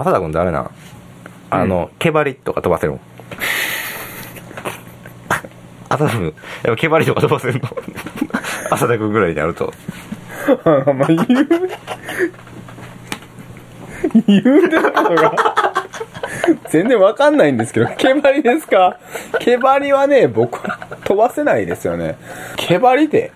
浅田君ってあれなあの、毛針とか飛ばせるの？浅田君やっぱ毛針とか飛ばせるの？浅田君ぐらいになると。あまあ言う言うてることが全然わかんないんですけど毛針ですか？毛針はね僕飛ばせないですよね。毛針って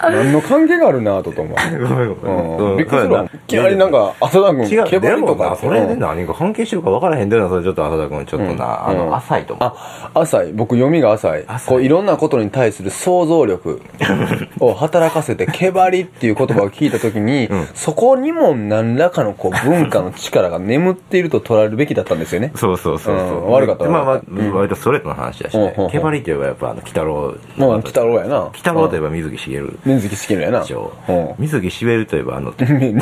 何の関係があるなとと思う。びっくりするわ。いきなりなんか浅田君違う毛で針とか。もなそれでうん。何が関係してるか分からへんでるなそれちょっと浅田君ちょっとな、あうん。の浅いと思う。あ浅い。僕読みが浅い。こういろんなことに対する想像力。を働かせて毛針っていう言葉を聞いた時に、うん。そこにも何らかのこう文化の力が眠っていると捉えるべきだったんですよね。そうそうそう悪かったまあまあ、割とストレートな話だしね。うん。うん。うん。毛針って言えばやっぱあの鬼太郎もう鬼太郎やな。鬼太郎といえば水木しげる水木しげるやな。水木しげるといえばあの 最近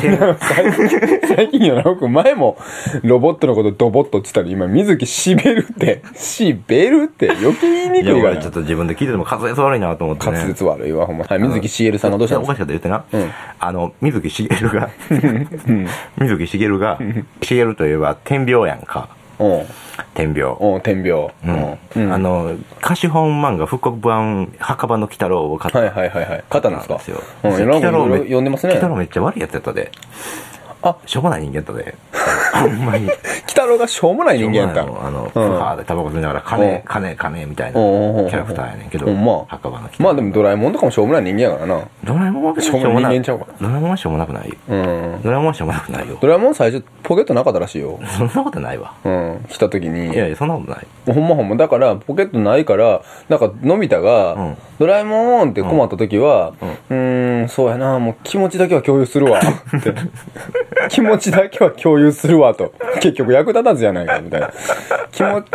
最近よな。僕前もロボットのことドボットって言ったら今水木しべるってしべるって余計言いにくいから俺ちょっと自分で聞いてても滑舌悪いなと思ってね。滑舌悪いわほんま、はい、水木しげるさんがどうしたんおかしかったら言ってな、うん。あの水木しげるが水木しげるがしげるといえば天病やんか。うん天病うん天病うん。う。ん。あの貸本漫画復刻版墓場の鬼太郎を買った。はいはいはいはい。勝ったんですか？なんですよ。うんいろんなこといろいろめ読んでますね。鬼太郎めっちゃ悪いやつやったで。あ。しょうもない人間やったで。ほんまに。鬼太郎がしょうもない人間やった。あの、うん。ふわーでタバコ吸いながらうん。金金金みたいなキャラクターやねんけど墓場のまあでもドラえもんとかもしょうもない人間やからな。ドラえもんはしょうもない人間ちゃうか。ドラえもんはしょうもなくないよ。うん。ドラえもんはしょうもなくないよ。ドラえもん最初ポケットなかったらしいよ。そんなことないわ。うん。来た時に。いやいやそんなことない。ほんまほんま。だから、ポケットないから、なんか、のび太が、うん。ドラえもんって困った時は、うーん、そうやな、もう気持ちだけは共有するわ。って。気持ちだけは共有するわ、と。結局役立たずじゃないか、みたいな。気持ち、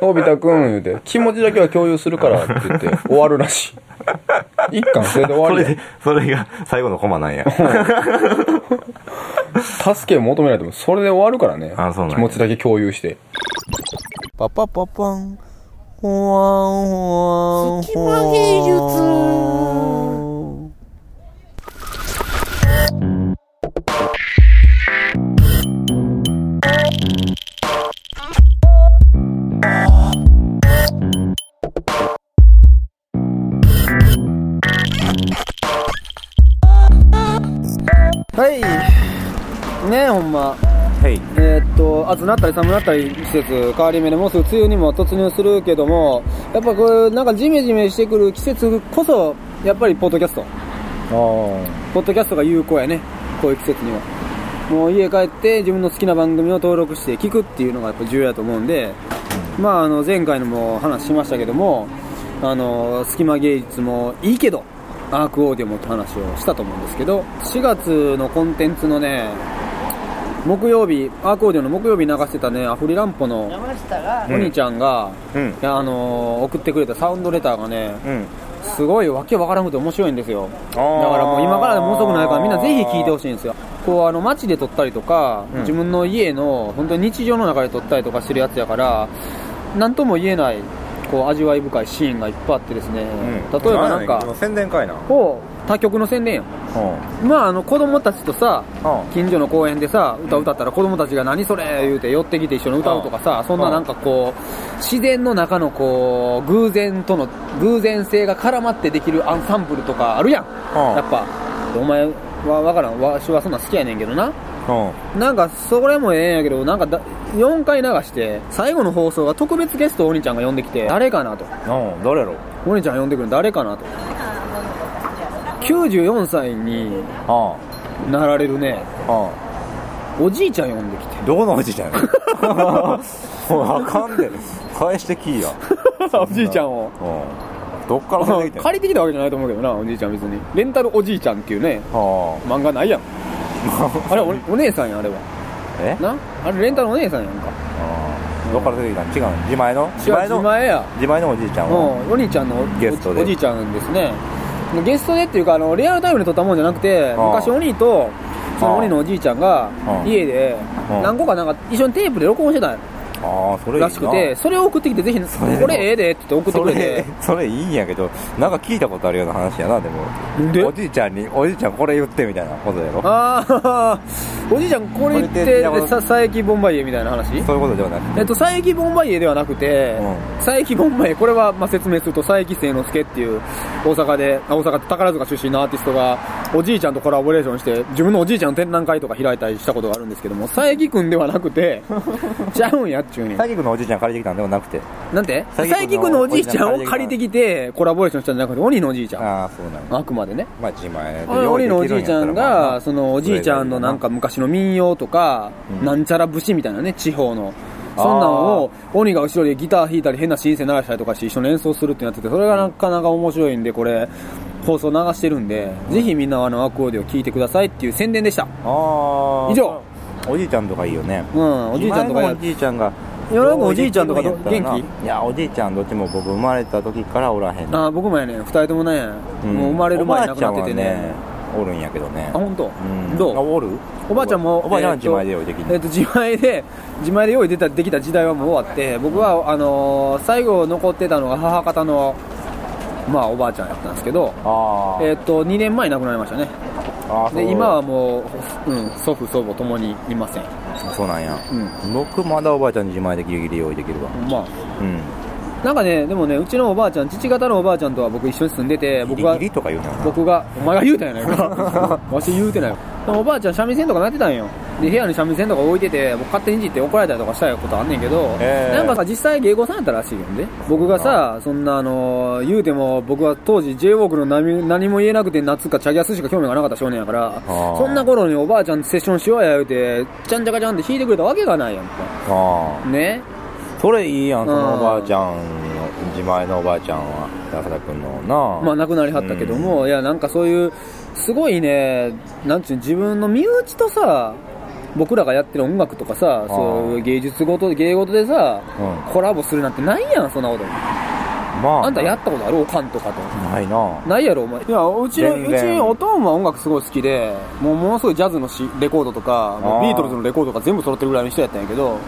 のび太くん、言うて、気持ちだけは共有するから、って言って、終わるらしい。一巻それで終わりやそれでそれが最後のコマなんや助けを求めないと、それで終わるからね。あそうなんや気持ちだけ共有して。パパパパン。ほわんほわんほわん。芸術。はい。ねえ、ほんま。はいえーっと、暑なったり寒なったり季節変わり目でもうすぐ梅雨にも突入するけども、やっぱこうなんかジメジメしてくる季節こそ、やっぱりポッドキャスト。ポッドキャストが有効やね。こういう季節には。もう家帰って自分の好きな番組を登録して聞くっていうのがやっぱ重要だと思うんで、まああの前回のも話しましたけども、あの、隙間芸術もいいけど、アークオーディオもって話をしたと思うんですけど、4月のコンテンツのね、木曜日、アーコーディオの木曜日流してたね、アフリランポの山下がお兄ちゃんが、うんいやあのー送ってくれたサウンドレターがね、うんすごいわけわからなくて面白いんですよ。だからもう今からでも遅くないからみんなぜひ聞いてほしいんですよ。こうあの街で撮ったりとか、うん自分の家の本当に日常の中で撮ったりとかしてるやつやから、なんとも言えない、こう味わい深いシーンがいっぱいあってですね、例えばなんか、宣伝会なこう、他局の宣伝やん。まああの子供たちとさ、近所の公園でさ歌歌ったら子供たちが何それ言うて寄ってきて一緒に歌うとかさそんななんかこう自然の中のこう偶然との偶然性が絡まってできるアンサンブルとかあるやん。やっぱお前は分からん。わしはそんなん好きやねんけどななんかそれもええんやけどなんかだ4回流して最後の放送が特別ゲストをお兄ちゃんが呼んできて誰かなと。うん誰やろ？お兄ちゃん呼んでくるの誰かなと。94歳にあなられるね。あおじいちゃん呼んできて。どこのおじいちゃんや もうあかんで返してきいや。おじいちゃんを。うん。どっから借りてきたわけじゃないと思うけどなおじいちゃん別に。レンタルおじいちゃんっていうね。は漫画ないやんあれおお姉さんやんあれは。あえ？な？あれレンタルお姉さんやんか。どっから出てきたの違うの？自前の？違う自前や。自前のおじいちゃんは？うんお兄ちゃんのおゲストで。おじいちゃんですね。ゲストでっていうかあのリアルタイムで撮ったもんじゃなくて昔お兄とそのお兄のおじいちゃんが家で何個かなんか一緒にテープで録音してたああそれらしくてそれを送ってきてぜひれこれええでって言って送ってくれそれてそれいいんやけどなんか聞いたことあるような話やなでも。んで？おじいちゃんにおじいちゃんこれ言ってみたいなことやろ。ああ、おじいちゃんこれっこれって山てさ佐伯ボンバイエみたいな話？そういうことではなくて。えっと、佐伯ボンバイエではなくて、う佐伯ボンバイエ、これはまあ説明すると、佐伯清之助っていう大阪で、あ大阪宝塚出身のアーティストが、おじいちゃんとコラボレーションして、自分のおじいちゃんの展覧会とか開いたりしたことがあるんですけども、佐伯くんではなくて、ちゃうんやっちゅうに。佐伯君のおじいちゃん借りてきたんではなくてなんて？佐佐伯のおじいちゃんを借りてきて、コラボレーションしたんじゃなくて、鬼のおじいちゃん。ああそうなんだあくまでね。まあ自前鬼のおじいちゃんが、そのおじいちゃんのなんかか昔の民謡とか、うんなんちゃら節みたいなね、地方の。そんなんを、鬼が後ろでギター弾いたり変なシンセ鳴らしたりとかして一緒に演奏するってなってて、それがなかなか面白いんで、これ、放送流してるんで、ぜひみんなあのアクオーディオ聞いてくださいっていう宣伝でした。ああ以上おじいちゃんとかいいよね。うん、おじいちゃんとかおじいちゃんがおじいちゃんとか元ないやおじいちゃんどっちも僕生まれた時からおらへん。ねあ僕もやね、二人ともね、うん。もう生まれる前に亡くなっててねは。おるんやけどね。あ、本当、うん。どう？あおる？おばあちゃんも、おばあちゃんは自前で用意できるえっと、自前で、自前で用意出たできた時代はもう終わって、僕は、あのー最後残ってたのが母方の、まあ、おばあちゃんやったんですけど、えっと、2年前に亡くなりましたね。で、今はもう、うん、祖父、祖母ともにいません。そうなんやうん。僕まだおばあちゃんに自前でギリギリ用意できるわまあ、うんなんかね、でもね、うちのおばあちゃん、父方のおばあちゃんとは僕一緒に住んでて、僕がギリギリとか言うなよな僕が、お前が言うたんやないか。わし言うてないおばあちゃん三味線とかなってたんよ。で、部屋に三味線とか置いてて、僕勝手にいじって怒られたりとかしたことあんねんけど、へーなんかさ、実際芸妓さんやったらしいよね。僕がさ、そんなあのー言うても、僕は当時 j ウォークの何何も言えなくて夏かチャギアスしか興味がなかった少年やから、ーそんな頃におばあちゃんとセッションしようや言うて、ちゃんちゃかちゃんって弾いてくれたわけがないやんか。ね。それいいやんそうん。のおばあちゃんの自前のおばあちゃんは安田君のな。まあ亡くなりはったけども、いやなんかそういう、すごいね、なんちゅう、自分の身内とさ、僕らがやってる音楽とかさ、そういう芸術ごと、芸事でさ、うんコラボするなんてないやん、そんなこと。まああんたやったことあるおかんとかと。ないなないやろ、お前。いや、うちの、うちおとんは音楽すごい好きで、もうものすごいジャズのしレコードとか、もうあービートルズのレコードとか全部揃ってるぐらいの人やったんやけど、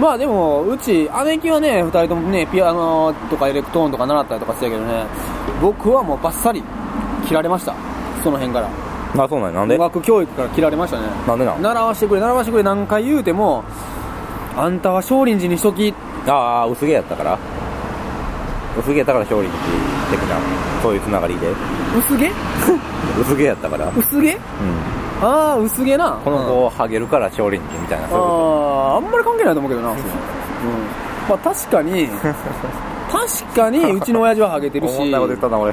まあでも、うち、姉貴はね、二人ともね、ピアノとかエレクトーンとか習ったりとかしてたけどね、僕はもうバッサリ切られました。その辺から。あそうなんや。なんで？音楽教育から切られましたね。なんでなん？習わしてくれ、習わしてくれ何回言うても、あんたは少林寺にしとき、ああ薄毛やったから。薄毛やったから勝利的なそういうつながりで。薄毛？薄毛やったから。うん。薄毛ああ、薄毛な。このうん。子をハゲるから勝利みたいなそういうこあーあんまり関係ないと思うけどな、うん、まあ確かに確かにうちの親父はハゲてるし。と思ったこと言ったな俺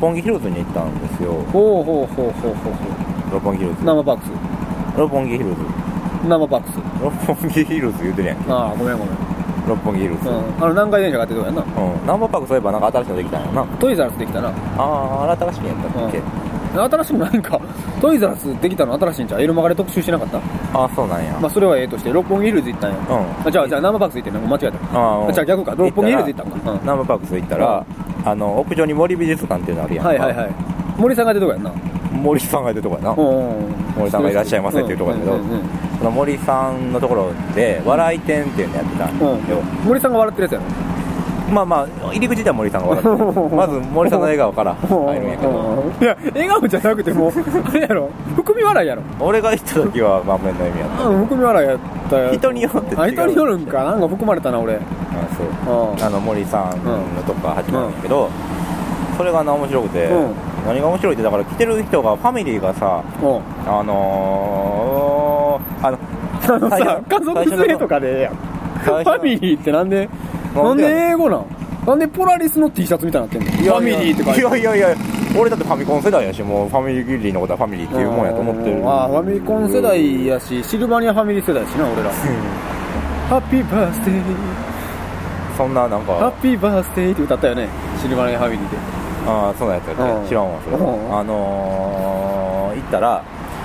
本木ヒルズに行ったんですよ。ほうほうほうほうほうほ六本木ヒルズう。生バックス六本木ヒルズ。生バックス六本木ヒルズ言うてるやんけ。ああごめんごめん、六本木ヒルズ。うん、あの南海電車がってとこやなうんナンバーパークそういえばなんか新しいのできたんやな。トイザラスできたな。あああれ新しいんやったっけ、新しいのないんかトイザラスできたの？新しいんちゃう？エルマガで特集しなかった？ああそうなんや、まあそれはええとして六本木ヒルズ行ったんや。うん。あじゃあじゃあ生バックス行ってんの？間違えた。ああじゃあ逆か。六本木ヒルズ行ったんか、うん。ナンバーパークス行ったら、あの屋上に森美術館っていうのあるやんか。はいはいはい。森さんが出てとこやんな。森さんがいるとこやな、森さんがいらっしゃいませっていうとこやけど、その森さんのところで笑い店っていうのやってたんよ、うん。森さんが笑ってるやつやろまあまあ入り口では森さんが笑ってる。まず森さんの笑顔から入るんやけど。いや笑顔じゃなくてもうあれやろ。含み笑いやろ。俺が行った時は満面の意味やった。うん含み笑いやった。よ人によって違う。あ人によるんかな。んか含まれたな俺。あそう。うん。あの森さんのとこから始まるんやけど、それがな面白くて、うん。何が面白いってだから来てる人がファミリーがさうん。あのー、あのあの最さ初家族連れとかでええやん。ファミリーってなんでなんん。で英語なん？なんでポラリスの T シャツみたいになってんの？ファミリーって書いていやいやいや俺だってファミコン世代やしもうファミリーのことはファミリーっていうもんやと思ってる。ああファミコン世代やしシルバニアファミリー世代やしな俺ら。ハッピーバースデーそんななんか。ハッピーバースデーって歌ったよねシルバニアファミリーで。ああそんなやつやって、うん。知らんわそれ、うん。あのー、行ったら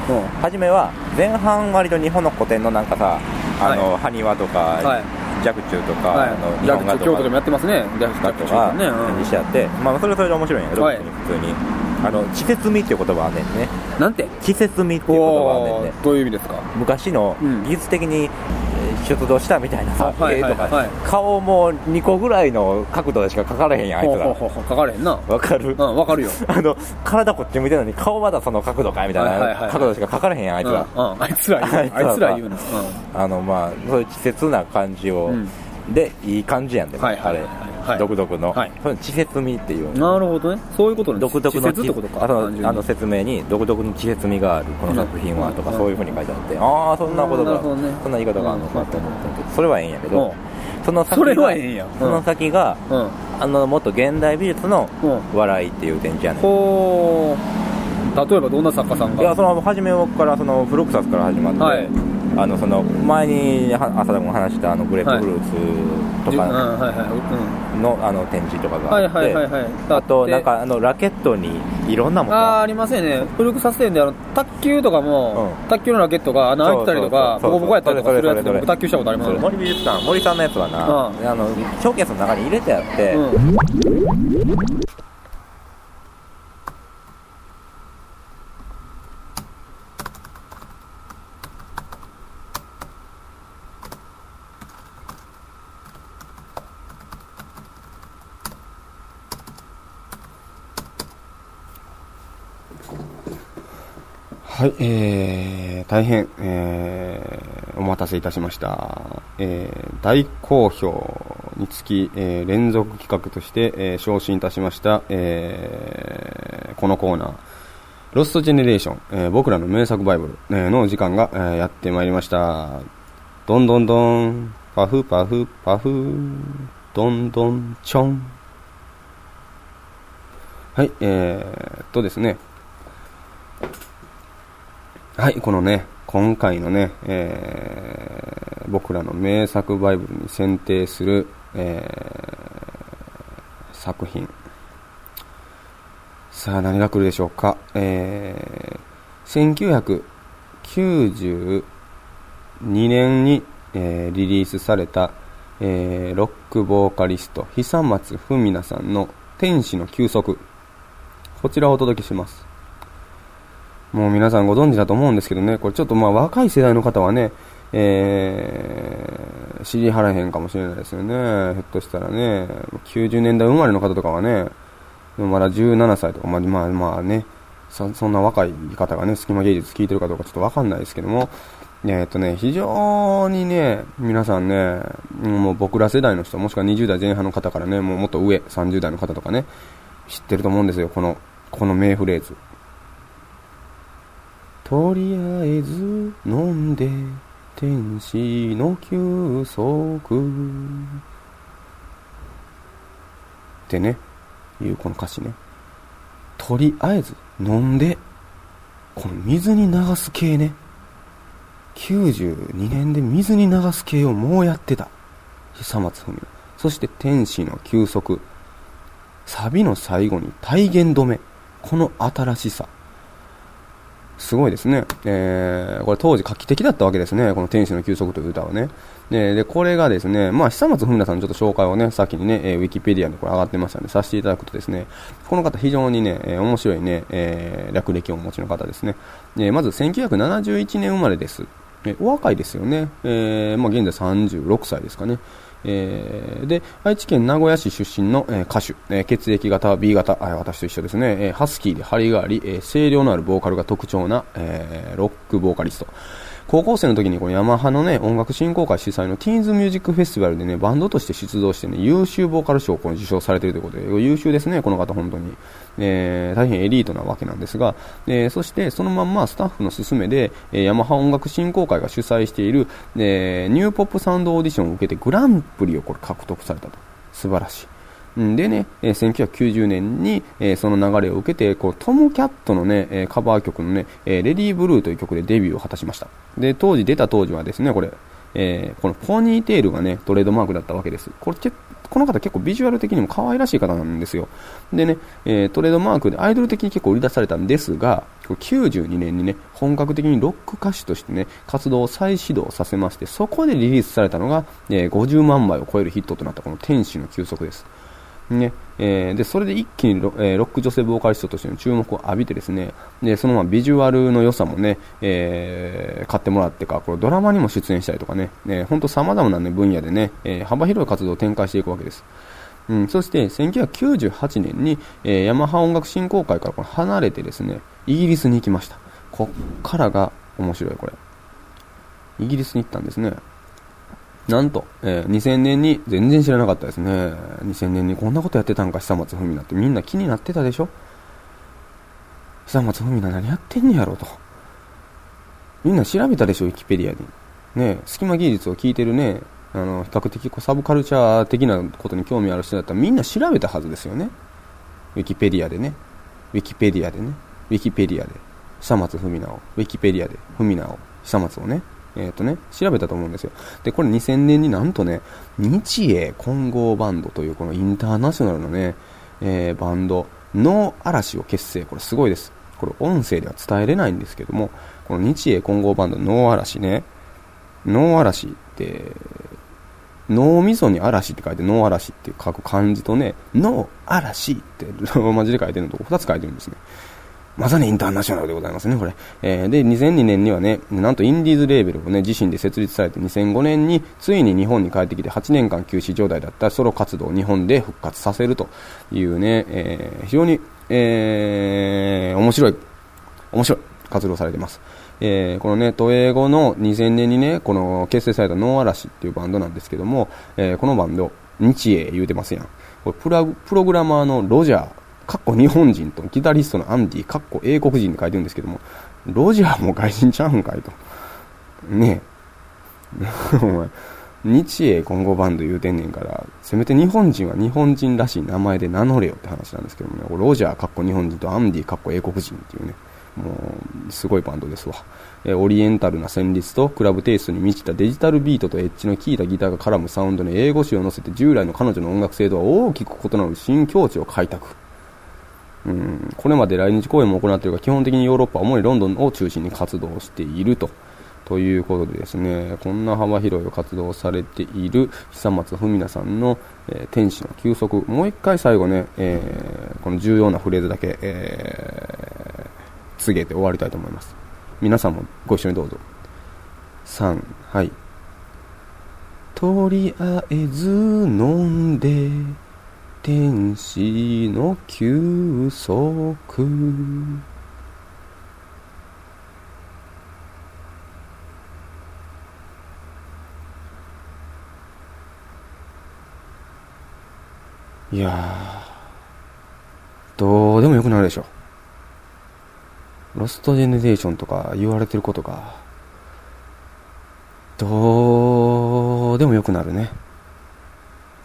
うん。初めは前半割と日本の古典のなんかさあの、は埴輪とか、はい若冲とか、はい。あの日本画とか。ク京都でもやってますね。ジャクだとか。ね、うん。にしてあって、まあそれはそれで面白いんやけど、はい。普通に。あの季節味っていう言葉あんねんね。なんて？季節味っていう言葉あんねんね。どういう意味ですか？昔のうん。技術的にえー出土したみたいなさ、絵とか、はい顔も2個ぐらいの角度でしか描かれへんやんあいつら。ほうほうほうほう書かれへんな。わかる、うんわかるよ。あの体こっち向いてるのに顔まだその角度かいみたいない角度しか描かれへんやん あいつら、あいつら言う。あいつら。言うな。あのまあそういう稚拙な感じを、うん。でいい感じやんでも、はいはいはい。あれ、はい。独特の、はい。その稚拙味っていう。うんなるほどね。そういうことね独特の稚拙あのあの説明に独特の稚拙味があるこの作品はとかうんそういうふうに書いてあってああそんなことがね。そんな言い方があるのかと思ったけどそれはええんやけうんどその先がその先がうん。あのもっと現代美術のうん。笑いっていう展示やねう例えばどんな作家さんがいやその初めからそのフロクサスから始まって、はいあのその前には朝田君が話したあのグレープフルーツとかの,、あの展示とかがあって、あとでなんかあのラケットにいろんなものあーありますよね。古くさせてんであの卓球とかも、うん。卓球のラケットが穴開いてたりとかボコボコやったりとかするやつで僕卓球したことあります。森美術館森さんのやつはな、うん。あのショーケースの中に入れてあって、はい、えー、大変、えー、お待たせいたしました。えー、大好評につき、えー、連続企画として、えー、昇進いたしました、えー、このコーナー、ロストジェネレーション、えー、僕らの名作バイブル、えーの時間が、えー、やってまいりました。どんどんどん、パフパフパフ、どんどんちょん。はい、えー、っとですね、はい、このね、今回のね、えー僕らの名作バイブルに選定する、えー作品。さあ、何が来るでしょうか？えー1992年に、えーリリースされた、えーロックボーカリスト、久松文奈さんの天使の休息。こちらをお届けします。もう皆さんご存知だと思うんですけどね、これちょっとまあ若い世代の方はね、えー、知りはらへんかもしれないですよね。ひょっとしたらね、90年代生まれの方とかはね、まだ17歳とか、まあまあまあね、そそんな若い方がね、隙間芸術聞いてるかどうかちょっとわかんないですけども、えっとね、非常にね、皆さんね、もう僕ら世代の人、もしくは20代前半の方からね、もうもっと上、30代の方とかね、知ってると思うんですよ、この、この名フレーズ。とりあえず飲んで天使の休息。ってねいうこの歌詞ね。とりあえず飲んでこの水に流す系ね。92年で水に流す系をもうやってた。久松文。乃そして天使の休息。サビの最後に体現止め。この新しさ。すごいですね。えー、これ当時画期的だったわけですね。この天使の休息という歌はね。で、でこれがですね、まあ、久松文奈さんのちょっと紹介をね、先にね、えーウィキペディアにこれ上がってましたんで、させていただくとですね、この方非常にね、えー面白いね、えー略歴をお持ちの方ですね。えーまず1971年生まれです。えお若いですよね。えーまあ、現在36歳ですかね。えーで、愛知県名古屋市出身の、えー歌手、えー血液型は B 型、あ私と一緒ですね、えーハスキーで張りがあり、えー声量のあるボーカルが特徴な、えーロックボーカリスト。高校生の時にこのヤマハのね、音楽振興会主催のティーンズミュージックフェスティバルでね、バンドとして出動してね、優秀ボーカル賞をこの受賞されているということで、優秀ですね、この方本当に。えー大変エリートなわけなんですが、えーそしてそのまんまスタッフの勧めで、えーヤマハ音楽振興会が主催している、えニューポップサウンドオーディションを受けてグランプリをこれ獲得されたと。素晴らしい。でね、えー1990年に、えその流れを受けて、こう、トムキャットのね、カバー曲のね、え Lady Blue という曲でデビューを果たしました。で、当時、出た当時はですね、これ、えーこのポニーテールがね、トレードマークだったわけです。これ、この方結構ビジュアル的にも可愛らしい方なんですよ。でね、えー、トレードマークでアイドル的に結構売り出されたんですが、92年にね、本格的にロック歌手としてね、活動を再始動させまして、そこでリリースされたのが、えー、50万枚を超えるヒットとなったこの天使の休息です。ね。えー、でそれで一気にロ,、えー、ロック女性ボーカリストとしての注目を浴びてですねでそのままビジュアルの良さもね、えー、買ってもらってかこれドラマにも出演したりとかね本当さまざまな、ね、分野でね、え、幅広い活動を展開していくわけです。うん、そして1998年に、え、ヤマハ音楽振興会から離れてですねイギリスに行きました。こっからが面白いこれ。イギリスに行ったんですね。なんと、えー、2000年に、全然知らなかったですね。2000年にこんなことやってたんか、久松文奈ってみんな気になってたでしょ久松文奈何やってんねやろと。みんな調べたでしょ、ウィキペディアに。ね隙間技術を聞いてるね、あの、比較的こうサブカルチャー的なことに興味ある人だったらみんな調べたはずですよね。ウィキペディアでね。ウィキペディアでね。ウィキペディアで。久松文奈を。ウィキペディアで。文奈を。久松をね。えっ、ー、とね、調べたと思うんですよ。で、これ2000年になんとね、日英混合バンドというこのインターナショナルのね、えー、バンド、の嵐を結成。これすごいです。これ音声では伝えれないんですけども、この日英混合バンド、ノー嵐ね、ノー嵐って、脳みそに嵐って書いて、ノー嵐って書く漢字とね、ノー嵐ってローマ字で書いてるのと2つ書いてるんですね。まさにインターナショナルでございますね、これ。えー、で、2002年にはね、なんとインディーズレーベルをね、自身で設立されて2005年についに日本に帰ってきて8年間休止状態だったソロ活動を日本で復活させるというね、えー、非常に、えー、面白い、面白い活動されてます。えー、このね、都営後の2000年にね、この結成されたノーアラシっていうバンドなんですけども、えー、このバンド、日英言うてますやん。これプラプログラマーのロジャー、かっこ日本人とギタリストのアンディ、かっこ英国人って書いてるんですけども、ロジャーも外人ちゃうんかいと。ねえ。お前、日英混合バンド言うてんねんから、せめて日本人は日本人らしい名前で名乗れよって話なんですけどもね、ロジャーかっこ日本人とアンディかっこ英国人っていうね、もう、すごいバンドですわ。えオリエンタルな旋律とクラブテイストに満ちたデジタルビートとエッジの効いたギターが絡むサウンドに英語詞を乗せて従来の彼女の音楽性とは大きく異なる新境地を開拓。うん、これまで来日公演も行っているが基本的にヨーロッパ、主にロンドンを中心に活動していると。ということでですね、こんな幅広い活動をされている久松文奈さんの、えー、天使の休息、もう一回最後ね、えー、この重要なフレーズだけ、えー、告げて終わりたいと思います。皆さんもご一緒にどうぞ。3、はい。とりあえず飲んで、天使の休息いやどうでもよくなるでしょ。ロストジェネレーションとか言われてることが、どうでもよくなるね。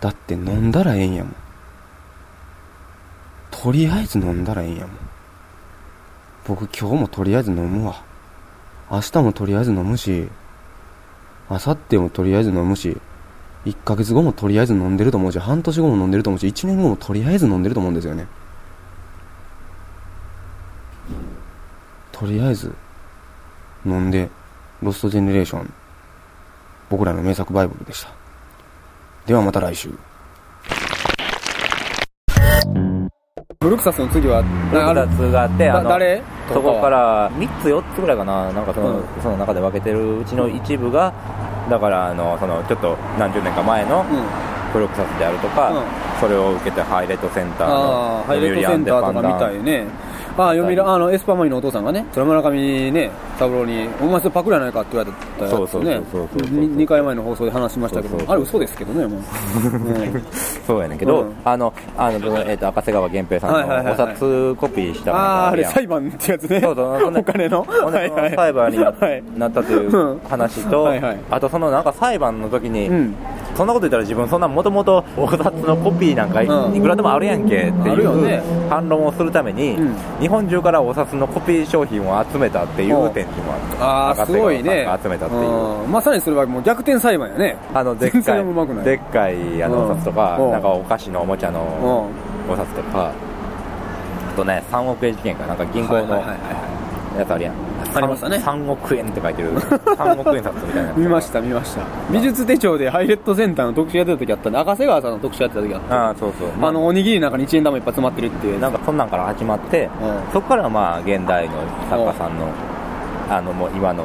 だって飲んだらええんやもん。とりあえず飲んだらええんやもん。僕今日もとりあえず飲むわ。明日もとりあえず飲むし、明後日もとりあえず飲むし、1ヶ月後もとりあえず飲んでると思うし、半年後も飲んでると思うし、1年後もとりあえず飲んでると思うんですよね。とりあえず飲んで、ロストジェネレーション、僕らの名作バイブルでした。ではまた来週。ブルクサスの次はブルクサスがあってあの誰？そこから3つ4つぐらいかな。なんかそのうん、その中で分けてるうちの一部がだからあのそのちょっと何十年か前のブルクサスであるとか、うん、それを受けてハイレットセンターのハイレットセンターとかみたいねああ、読売、あの、エスパーマミのお父さんがね、そ村上ね、三郎に、お前それパクリやないかって言われたやつね。そうそうそうそう2回前の放送で話しましたけど、あれ嘘ですけどね、もう。そうやねんけど、あの、あの、えっと、赤瀬川源平さんのお札コピーしたああ、あれ裁判ってやつね。そうそう、お金の。裁判になったという話と、あとそのなんか裁判の時に、そんなこと言ったら自分そんなもともとお札のコピーなんかいくらでもあるやんけっていう反論をするために、日本中からお札のコピー商品を集めたっていう点にもああすごいね。集めたっていう。まさにそれはもう逆転裁判やね。あのでっかいでっかいあのお札とかなんかお菓子のおもちゃのお札とかあとね3億円事件かなんか銀行のやつあるやん。ありましたね。3億円って書いてる。3億円札みたいな見ました見ました。美術手帳でハイレットセンターの特集やってた時あったんで赤瀬川さんの特集やってた時あったあそうそう、まあ、あのおにぎりの中に1円玉いっぱい詰まってるっていう。なんかそんなんから始まって、そこからまあ現代の作家さんのあのもう今の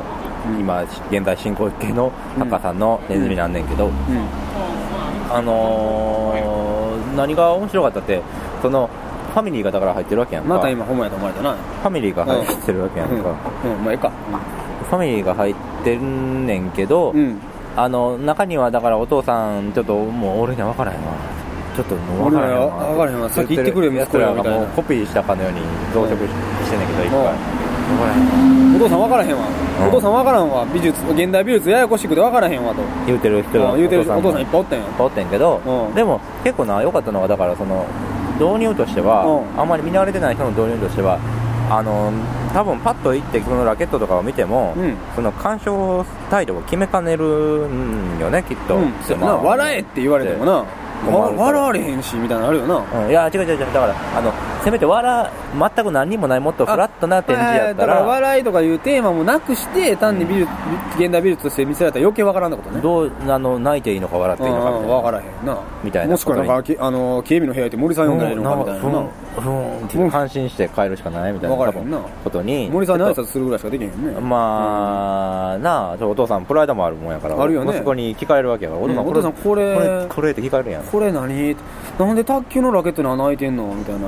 今現在進行形の作家さんのネズミなんねんけど、あのー、何が面白かったってそのファミリーがだから入ってるわけやんか。また今ホモやと思われたなファミリーが入ってるわけやんか、うん、うん、まあええか、ファミリーが入ってんねんけど、うん、あの中にはだからお父さんちょっともう俺には分からへんわ。ちょっともう分からへんわ。分からへんわ。先言ってくれ息子らがもうコピーしたかのように増殖してんねんけどいっぱいお父さん分からへんわ、お父さん分からんわ。美術現代美術ややこしくて分からへんわと。言うてる人が言うてるお父さんいっぱいおったんや。おってんけど、でも結構な良かったのがだからその導入としては、あんまり見慣れてない人の導入としてはあの多分パッと行ってそのラケットとかを見ても、うん、その鑑賞態度を決めかねるんよねきっと、うん、まあ、笑えって言われてもな。笑われへんしみたいなのあるよな、うん、いや違う違う違う。だからあのせめて笑全く何にもないもっとフラットな展示やったら。笑いとかいうテーマもなくして単に美術、うん、現代美術として見せられたら余計わからんなことね。どうあの泣いていいのか笑っていいのかみたいな。分からへんな。みたいなもしくはなんかあの警備の部屋で森さん呼んだらいいのかみたいな。ふん感心して帰るしかないみたいな。ことに森さんに挨拶するぐらいしかできへんよね。まあ、なあお父さんプライドもあるもんやから。あるよね。そこに聞かれるわけやから、お父さんこれこれって聞かれるやん。これ何？なんで卓球のラケットに穴開いてんの？みたいな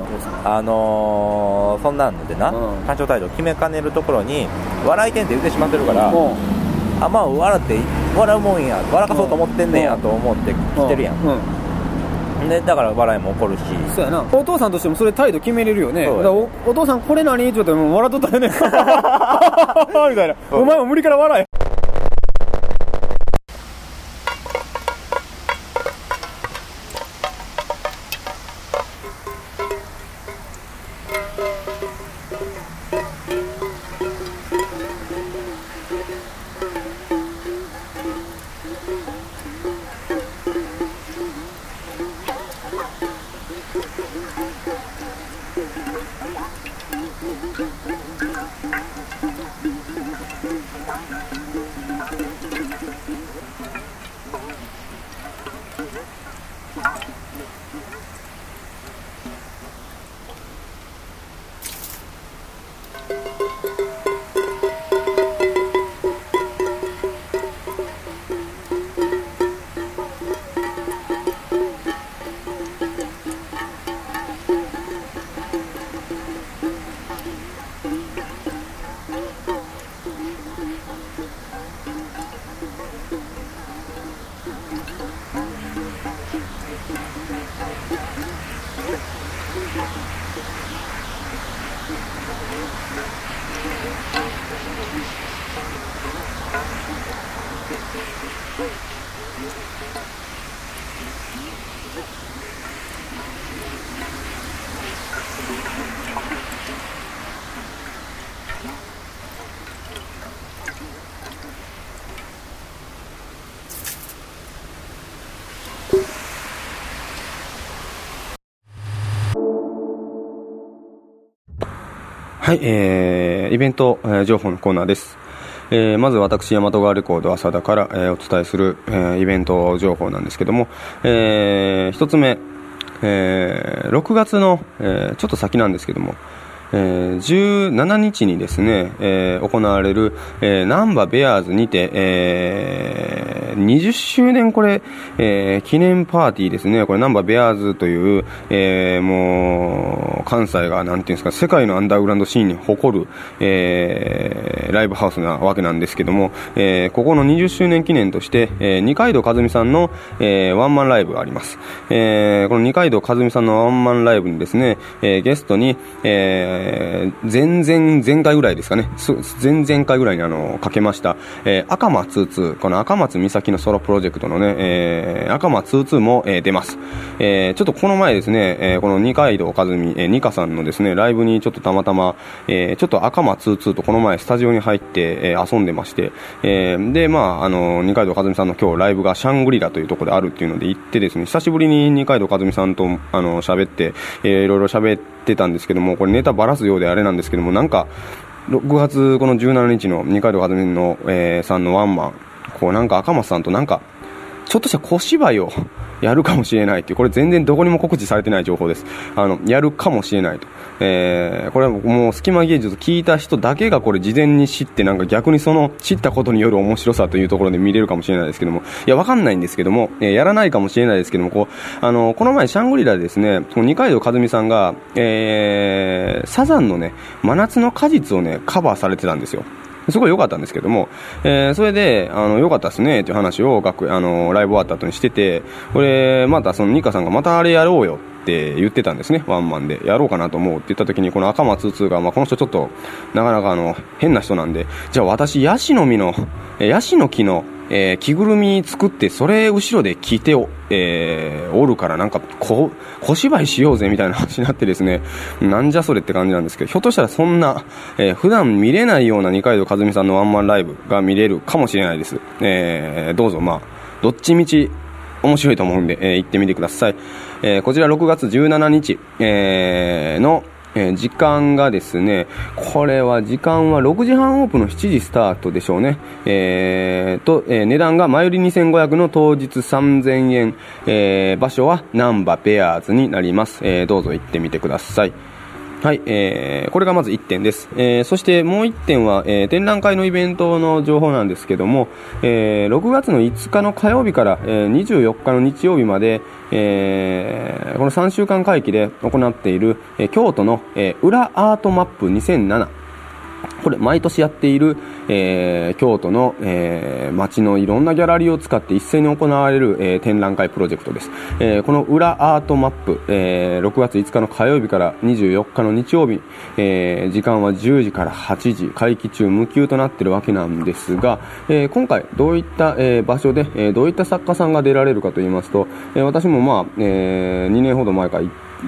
あのー、そんなんでな、うん、感情態度決めかねるところに笑いてんって言ってしまってるから、うん、あまあ笑って笑うもんや笑かそうと思ってんねんやと思って来てるやん、うん、でだから笑いも起こるし。そうやな。お父さんとしてもそれ態度決めれるよね。おお父さんこれ何？って言ったらもう笑っとったよね。みたいな。お前も無理から笑えはい、えー、イベント、えー、情報のコーナーです。えー、まず私、大和川レコード浅田から、えー、お伝えする、えー、イベント情報なんですけども、えー、一つ目、えー、6月の、えー、ちょっと先なんですけども、えー、17日にですね、えー、行われる、えー、ナンバベアーズにて、えー、20周年これ、えー、記念パーティーですね。これナンバベアーズという、えー、もう、関西が、なんていうんですか、世界のアンダーグラウンドシーンに誇る、えー、ライブハウスなわけなんですけども、えー、ここの20周年記念として、えー、二階堂和美さんの、えー、ワンマンライブがあります。えー、この二階堂和美さんのワンマンライブにですね、えー、ゲストに、えーえー、前々前回ぐらいですかね、前々回ぐらいにあの、かけました、えー、赤松2、この赤松美咲のソロプロジェクトのね、えー、赤松22も、えー、出ます。えー、ちょっとこの前ですね、えー、この二階堂和美、えー、ニカさんのですね、ライブにちょっとたまたま、えー、ちょっと赤松22とこの前スタジオに入って、えー、遊んでまして、えー、で、まあ、あの、二階堂和美さんの今日ライブがシャングリラというところであるっていうので行ってですね、久しぶりに二階堂和美さんと、あの、喋って、えー、いろいろ喋ってたんですけども、これネタばらすようであれなんですけども、なんか、6月この17日の二階堂和美の、えー、さんのワンマン、こうなんか赤松さんとなんか、ちょっとした小芝居をやるかもしれないっていう、これ全然どこにも告知されてない情報です。あの、やるかもしれないと。えー、これはもう隙間芸術聞いた人だけがこれ事前に知ってなんか逆にその知ったことによる面白さというところで見れるかもしれないですけども、いや、わかんないんですけども、えー、やらないかもしれないですけども、こう、あの、この前シャングリラでですね、二階堂和美さんが、えー、サザンのね、真夏の果実をね、カバーされてたんですよ。すごい良かったんですけども、えー、それで、あの、良かったっすねっていう話を学、あの、ライブ終わった後にしてて、これ、またそのニカさんがまたあれやろうよって言ってたんですね、ワンマンで。やろうかなと思うって言った時に、この赤松2が、まあ、この人ちょっと、なかなかあの、変な人なんで、じゃあ私、ヤシの実の、ヤシの木の、えー、着ぐるみ作って、それ後ろで聞いてお、えー、おるからなんかこ、小芝居しようぜみたいな話になってですね、なんじゃそれって感じなんですけど、ひょっとしたらそんな、えー、普段見れないような二階堂和美さんのワンマンライブが見れるかもしれないです。えー、どうぞまあ、どっちみち面白いと思うんで、えー、行ってみてください。えー、こちら6月17日、えー、の、えー、時間がですね、これは時間は6時半オープンの7時スタートでしょうね。えー、と、えー、値段が前売り2500の当日3000円、えー、場所はナンバペアーズになります。えー、どうぞ行ってみてください。はい、えー、これがまず1点です。えー、そしてもう1点は、えー、展覧会のイベントの情報なんですけども、えー、6月の5日の火曜日から、えー、24日の日曜日まで、えー、この3週間会期で行っている、えー、京都の、えー、裏アートマップ2007これ毎年やっている、えー、京都の、えー、街のいろんなギャラリーを使って一斉に行われる、えー、展覧会プロジェクトです、えー、この裏アートマップ、えー、6月5日の火曜日から24日の日曜日、えー、時間は10時から8時会期中無休となっているわけなんですが、えー、今回どういった、えー、場所で、えー、どういった作家さんが出られるかと言いますと、えー、私もまあ、えー、2年ほど前から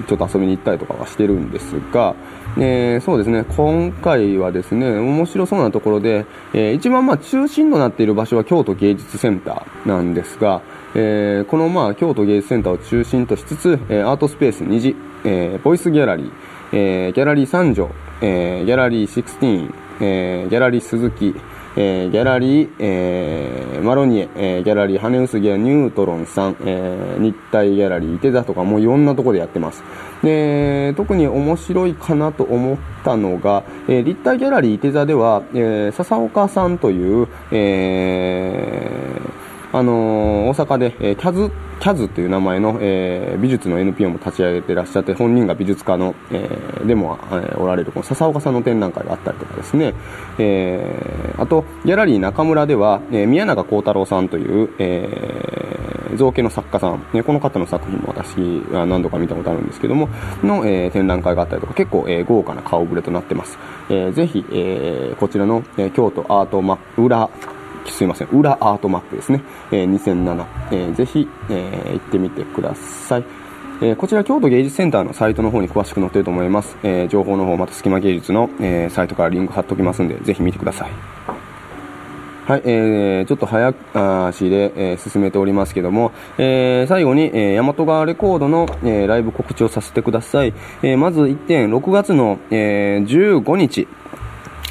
ちょっと遊びに行ったりとかはしてるんですが、えー、そうですね、今回はですね、面白そうなところで、えー、一番まあ中心となっている場所は京都芸術センターなんですが、えー、このまあ京都芸術センターを中心としつつ、えアートスペース虹、えボイスギャラリー、えギャラリー三条、えギャラリー16、えギャラリー鈴木、えー、ギャラリー、えー、マロニエ、えー、ギャラリーハネウスギアニュートロンさん、えー、日体ギャラリー伊手座とかもういろんなとこでやってます。で、特に面白いかなと思ったのが、えー、立体ギャラリー伊手座では、えー、笹岡さんという、えー、あの、大阪で、えー、キャズキャズという名前の、えー、美術の NPO も立ち上げてらっしゃって、本人が美術家の、えー、でも、えー、おられるこの笹岡さんの展覧会があったりとかですね、えー、あと、ギャラリー中村では、えー、宮永幸太郎さんという、えー、造形の作家さん、ね、この方の作品も私は何度か見たことあるんですけども、の、えー、展覧会があったりとか、結構、えー、豪華な顔ぶれとなってます。えー、ぜひ、えー、こちらの、えー、京都アートマ裏すいません、裏アートマップですね、えー、2007、えー、ぜひ、えー、行ってみてください。えー、こちら京都芸術センターのサイトの方に詳しく載っていると思います。えー、情報の方また隙間芸術の、えー、サイトからリンク貼っておきますんで、ぜひ見てください。はい、えー、ちょっと早足で、えー、進めておりますけども、えー、最後に、えー、大和川レコードの、えー、ライブ告知をさせてください。えー、まず1点、6月の、えー、15日、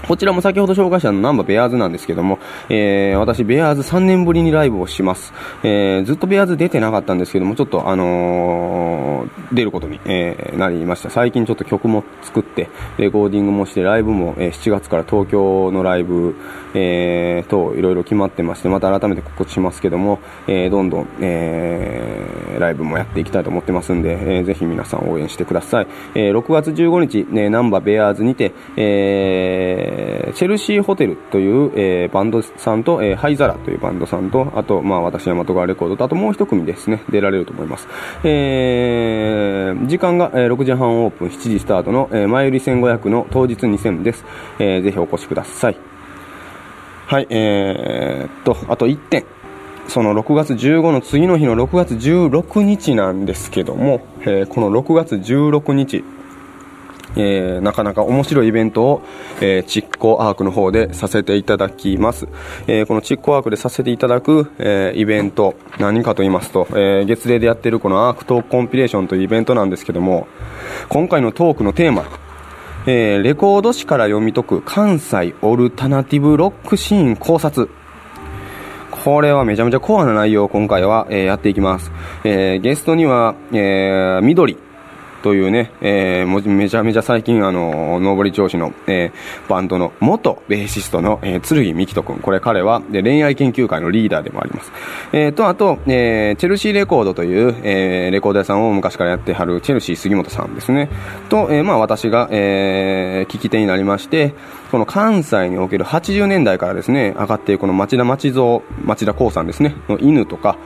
こちらも先ほど紹介したのナンバーベアーズなんですけども、えー、私、ベアーズ3年ぶりにライブをします。えー、ずっとベアーズ出てなかったんですけども、ちょっとあのー、出ることに、えー、なりました。最近ちょっと曲も作って、レコーディングもして、ライブも、えー、7月から東京のライブ、えー、と、いろいろ決まってまして、また改めて告知しますけども、えー、どんどん、えー、ライブもやっていきたいと思ってますんで、えー、ぜひ皆さん応援してください。えー、6月15日、ね、ナンバーベアーズにて、えーえー、チェルシーホテルという、えー、バンドさんと、えー、ハイザラというバンドさんと、あと、まあ、私、大和川レコードと、あともう一組ですね、出られると思います。えー、時間が、えー、6時半オープン、7時スタートの、えー、前売り1500の当日2000です。えー、ぜひお越しください。はい、えー、っと、あと1点。その6月15の次の日の6月16日なんですけども、えー、この6月16日、えー、なかなか面白いイベントを、えー、チッコアークの方でさせていただきます。えー、このチッコアークでさせていただく、え、イベント、何かと言いますと、え、月例でやってるこのアークトークコンピレーションというイベントなんですけども、今回のトークのテーマ、えー、レコード誌から読み解く関西オルタナティブロックシーン考察。これはめちゃめちゃコアな内容を今回は、えー、やっていきます。えー、ゲストには、えー、緑、というね、えー、めちゃめちゃ最近、あの、上り調子の、えー、バンドの元ベーシストの、えー、剣美希人君。これ彼は、で、恋愛研究会のリーダーでもあります。えー、と、あと、えー、チェルシーレコードという、えー、レコード屋さんを昔からやってはる、チェルシー杉本さんですね。と、えー、まあ私が、えー、聞き手になりまして、この関西における80年代からですね、上がっているこの町田町蔵、町田光さんですね、の犬とか、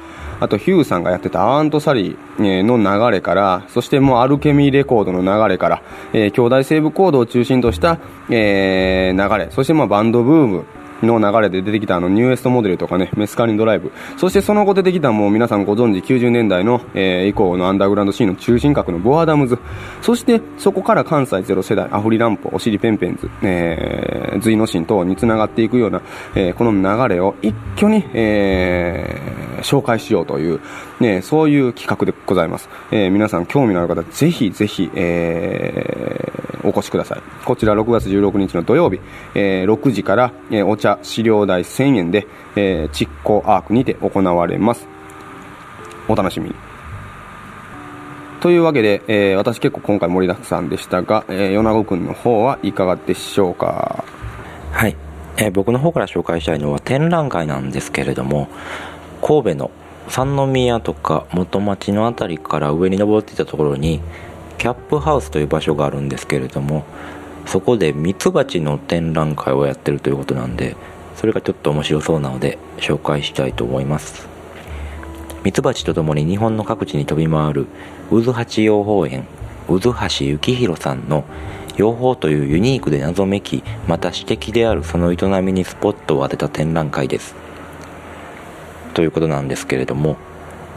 あとヒューさんがやってたアーントサリーの流れから、そしてもうアルケミーレコードの流れから、えー、兄弟セーブコードを中心とした、えー、流れ、そしてまあバンドブーム、の流れで出てきたあのニューエストモデルとかね、メスカリンドライブ、そしてその後出てきたもう皆さんご存知90年代の、えー、以降のアンダーグラウンドシーンの中心核のボアダムズ、そしてそこから関西ゼロ世代、アフリランポ、お尻ペンペンズ、えー、ズイノシン等につながっていくような、えー、この流れを一挙に、えー、紹介しようという、ね、そういう企画でございます。えー、皆さん興味のある方、ぜひぜひ、えー、お越しください。こちら6月16日の土曜日、えー、6時から、え、お茶資料代1000円で、えー、蓄光アークにて行われます。お楽しみに。というわけで、え、私結構今回盛りだくさんでしたが、え、米子くんの方はいかがでしょうか？はい、え、僕の方から紹介したいのは展覧会なんですけれども神戸の三宮とか元町の辺りから上に登っていたところにキャップハウスという場所があるんですけれどもそこでミツバチの展覧会をやってるということなんでそれがちょっと面白そうなので紹介したいと思います。ミツバチとともに日本の各地に飛び回る渦八養蜂園渦橋幸宏さんの養蜂というユニークで謎めきまた私的であるその営みにスポットを当てた展覧会です。ということなんですけれども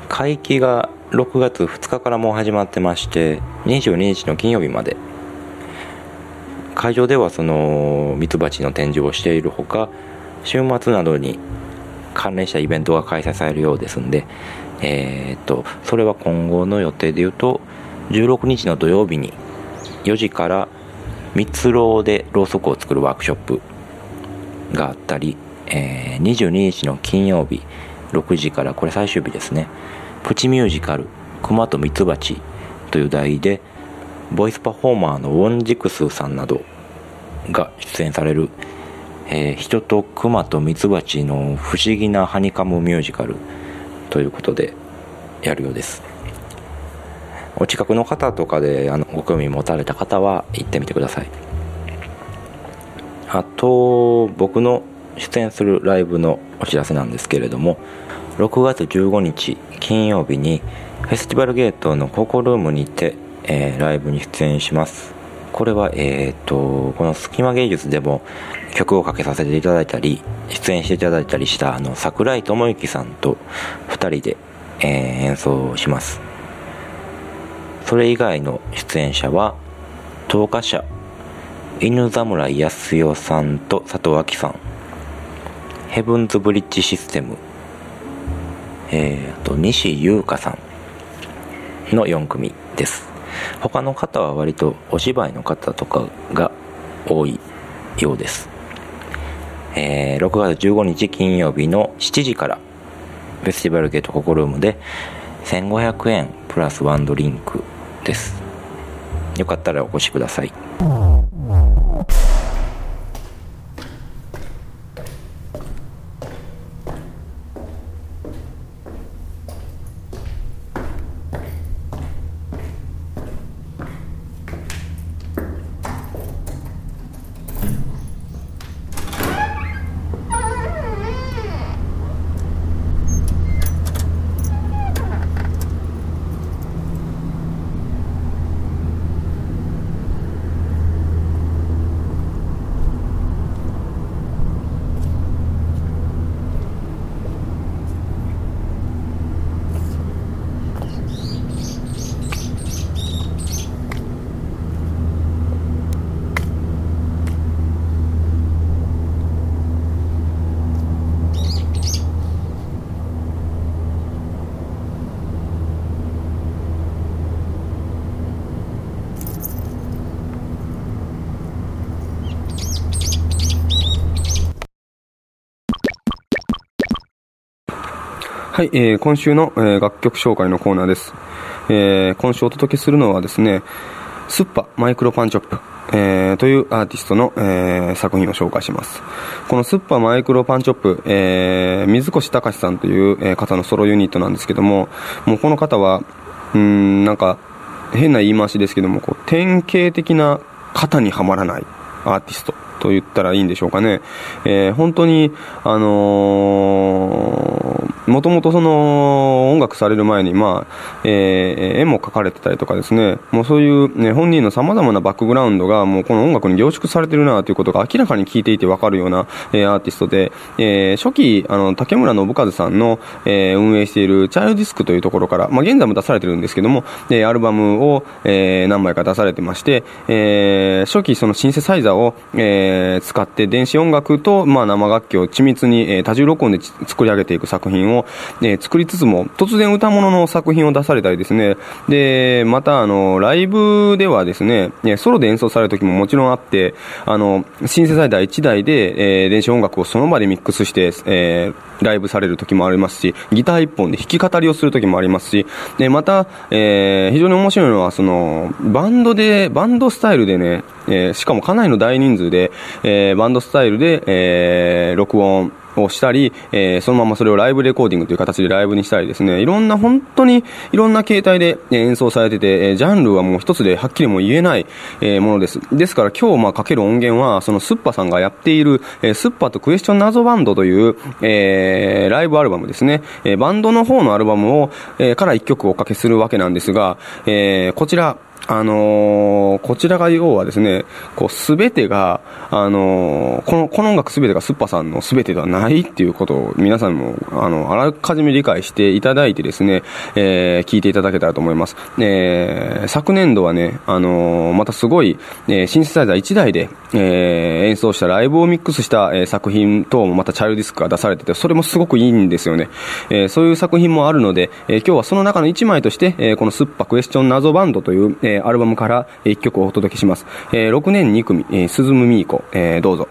会期が6月2日からもう始まってまして22日の金曜日まで。会場ではそのミツバチの展示をしているほか週末などに関連したイベントが開催されるようですんで、えー、っとそれは今後の予定でいうと16日の土曜日に4時から蜜ろうでろうそくを作るワークショップがあったり、えー、22日の金曜日6時からこれ最終日ですね。プチミュージカル「熊とミツバチ」という題でボイスパフォーマーのウォンジクスさんなどが出演される、えー、人と熊とミツバチの不思議なハニカムミュージカルということでやるようです。お近くの方とかであのご興味持たれた方は行ってみてください。あと僕の出演するライブのお知らせなんですけれども6月15日金曜日にフェスティバルゲートのココルームにてえー、ライブに出演します。これはえー、っとこの隙間芸術でも曲をかけさせていただいたり出演していただいたりしたあの桜井智之さんと2人で、えー、演奏します。それ以外の出演者は10日者犬侍康代さんと佐藤亜希さん。ヘブンズブリッジシステムえー、と西優香さんの4組です。他の方は割とお芝居の方とかが多いようです、えー、6月15日金曜日の7時からフェスティバルゲートココルームで1500円プラスワンドリンクです。よかったらお越しくださいはい、えー、今週の、えー、楽曲紹介のコーナーです。えー、今週お届けするのはですね、スッパマイクロパンチョップ、えー、というアーティストの、えー、作品を紹介します。このスッパマイクロパンチョップ、えー、水越隆さんという、えー、方のソロユニットなんですけども、もうこの方は、うん、なんか、変な言い回しですけども、こう、典型的な型にはまらないアーティストと言ったらいいんでしょうかね。えー、本当に、あのー、もともとその音楽される前に、まあ、えー、絵も描かれてたりとかですね、もうそういう、ね、本人の様々なバックグラウンドがもうこの音楽に凝縮されてるなということが明らかに聞いていてわかるような、えー、アーティストで、えー、初期、あの、竹村信和さんの、えー、運営しているチャイルディスクというところから、まあ現在も出されてるんですけども、えー、アルバムを、えー、何枚か出されてまして、えー、初期そのシンセサイザーを、えー、使って電子音楽と、まあ、生楽器を緻密に、えー、多重録音で作り上げていく作品を、えー、作りつつも、突然歌物の作品を出されたりですね、で、また、あの、ライブではですね、ソロで演奏される時ももちろんあって、あの、シンセサイザー1台で、えー、電子音楽をその場でミックスして、えー、ライブされる時もありますし、ギター1本で弾き語りをする時もありますし、で、また、えー、非常に面白いのは、その、バンドで、バンドスタイルでね、えー、しかもかなりの大人数で、えー、バンドスタイルで、えー、録音、をしたり、えー、そのままそれをライブレコーディングという形でライブにしたりですね、いろんな、本当にいろんな形態で演奏されてて、えジャンルはもう一つではっきりも言えない、えものです。ですから今日まあかける音源は、そのスッパさんがやっている、えスッパとクエスチョン謎バンドという、えー、ライブアルバムですね、えバンドの方のアルバムを、えから一曲おかけするわけなんですが、え、こちら、あのー、こちらが要はですね、こう、すべてが、あのー、この、この音楽すべてがスッパさんのすべてではないっていうことを皆さんも、あの、あらかじめ理解していただいてですね、えー、聞いていただけたらと思います。えー、昨年度はね、あのー、またすごい、えー、シンセサイザー1台で、えー、演奏したライブをミックスした、えー、作品等もまたチャイルディスクが出されてて、それもすごくいいんですよね。えー、そういう作品もあるので、えー、今日はその中の1枚として、えー、このスッパクエスチョン謎バンドという、えー、ーアルバムから1曲をお届けします。えー、6年2組、えー、鈴むみーこ、えー、どうぞ。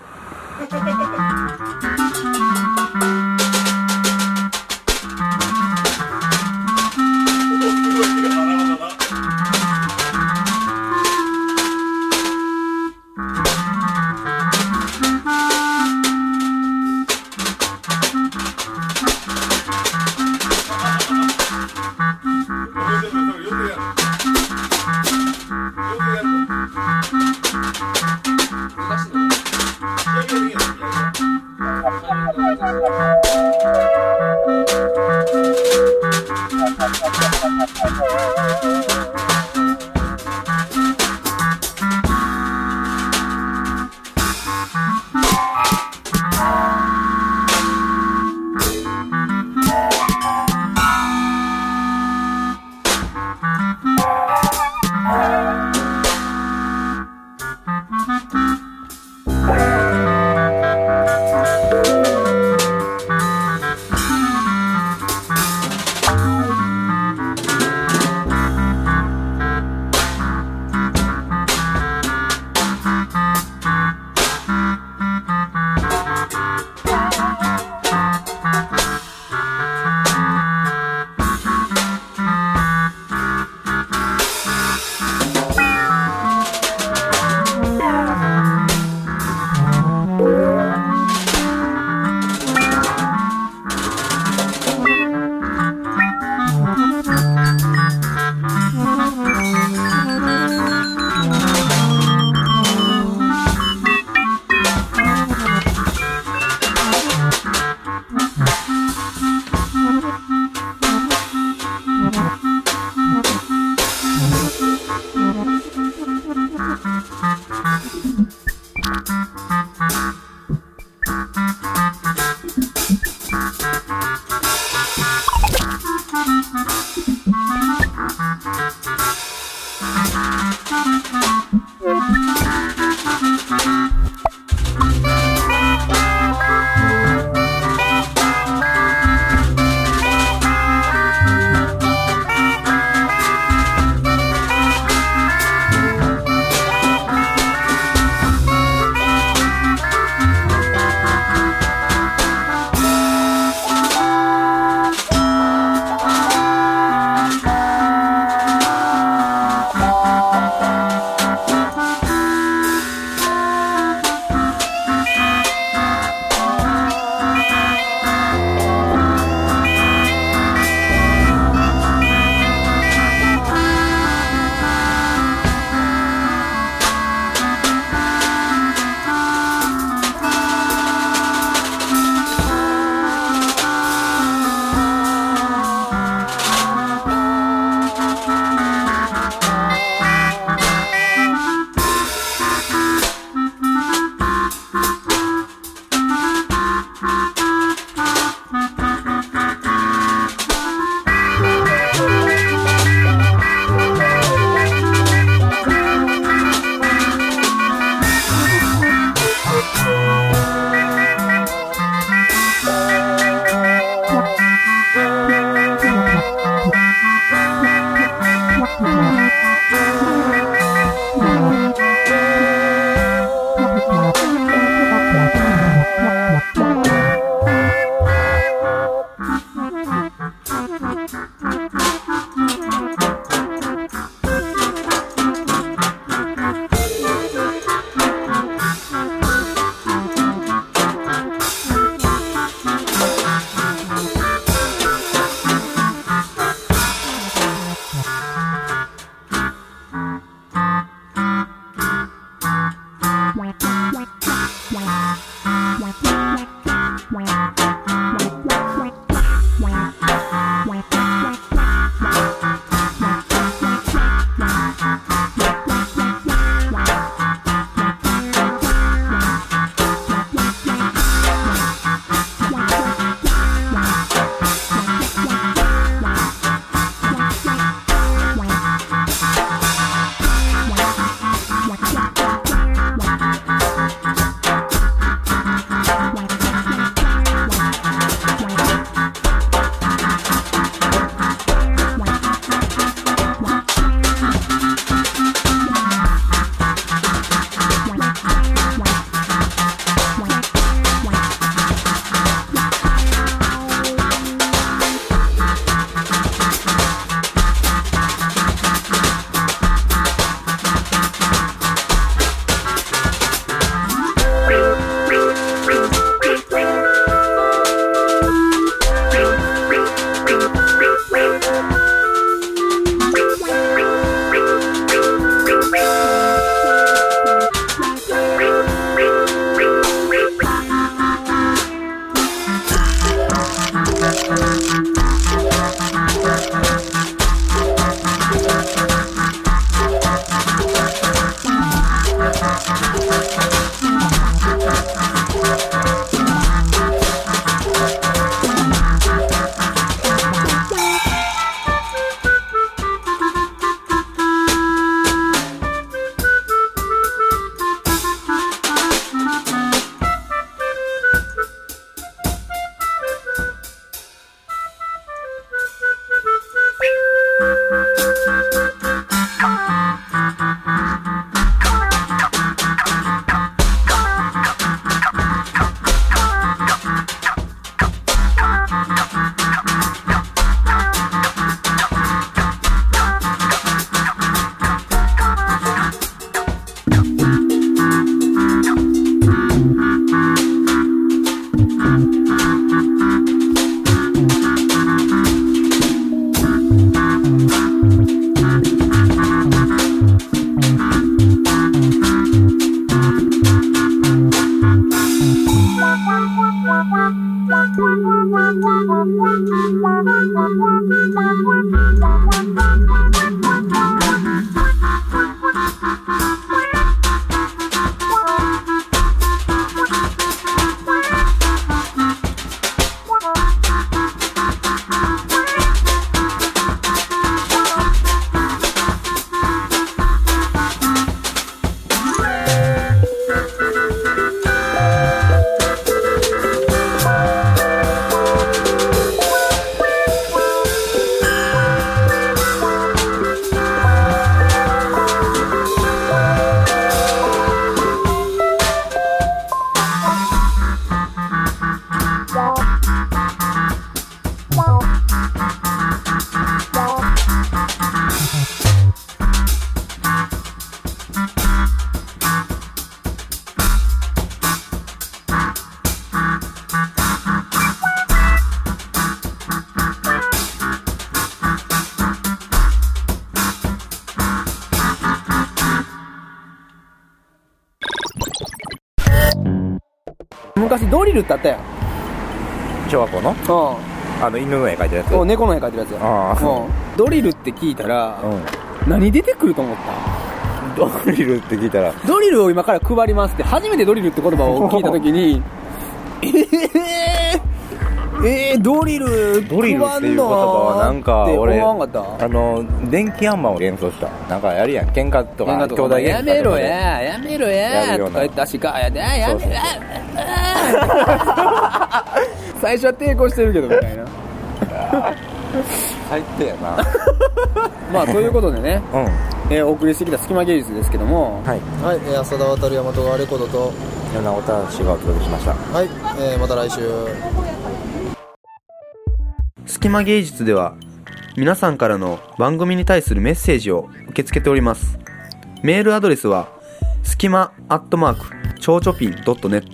ルってあったやん。小学校の？うん。あの犬の絵描いてるやつ？お猫の絵描いてるやつや。ああ。うん。ドリルって聞いたら、うん。何出てくると思った？ドリルって聞いたら？ドリルを今から配りますって初めてドリルって言葉を聞いた時に えー、えー、ドリルドリルっていう言葉はなんか俺あの電気アンマンを幻想した。なんかやるやん。喧嘩とかとか兄弟喧嘩やめろとかで。ややめろややるような。とか言って足かやでやめろ 最初は抵抗してるけどみたいな。最低やな。まあということでね、うん。えーお送りしてきた隙間芸術ですけども。はい。はい、えー浅田渡大和川レコードと、米子田氏がお届けしました。はい、えーまた来週。隙間芸術では皆さんからの番組に対するメッセージを受け付けております。メールアドレスはすきまアットマークちょうちょぴん .net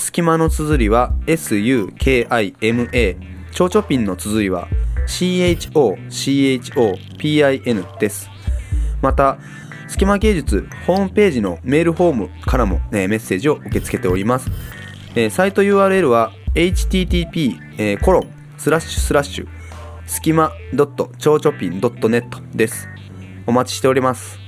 すきまの綴りは SUKIMA ちょうちょぴんの綴りは CHOCHOPIN ですまたすきま芸術ホームページのメールフォームからも、ね、メッセージを受け付けておりますえーサイト URL は http えーコロンスラッシュスラッシュスキマドットちょうちょぴん .net です。お待ちしております。